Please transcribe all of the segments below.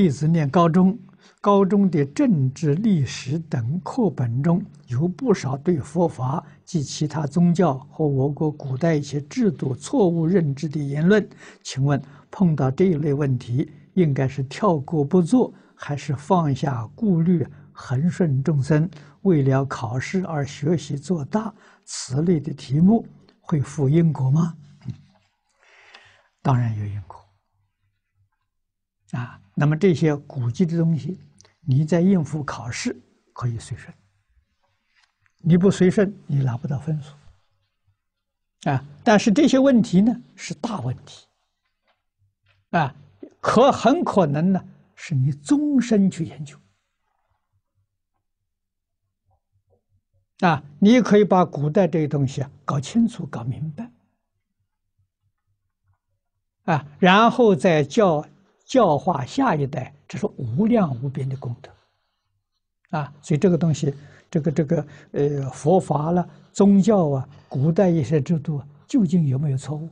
弟子念高中，高中的政治、历史等课本中有不少对佛法及其他宗教和我国古代一些制度错误认知的言论。请问碰到这一类问题，应该是跳过不做，还是放下顾虑，恒顺众生，为了考试而学习做大？此类的题目会负因果吗？当然有因果。啊，那么这些古籍的东西。你在应付考试可以随顺，你不随顺，你拿不到分数。啊，但是这些问题呢是大问题，啊，可很可能呢是你终身去研究。啊，你可以把古代这些东西啊搞清楚、搞明白，啊，然后再教教化下一代。这是无量无边的功德，啊，所以这个东西，这个这个呃佛法了，宗教啊，古代一些制度啊究竟有没有错误？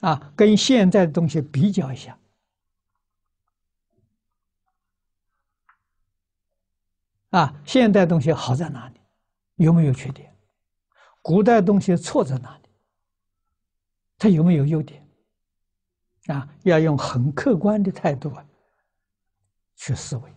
啊，跟现在的东西比较一下，啊，现代东西好在哪里？有没有缺点？古代东西错在哪里？它有没有优点？啊要用很客观的态度啊去思维。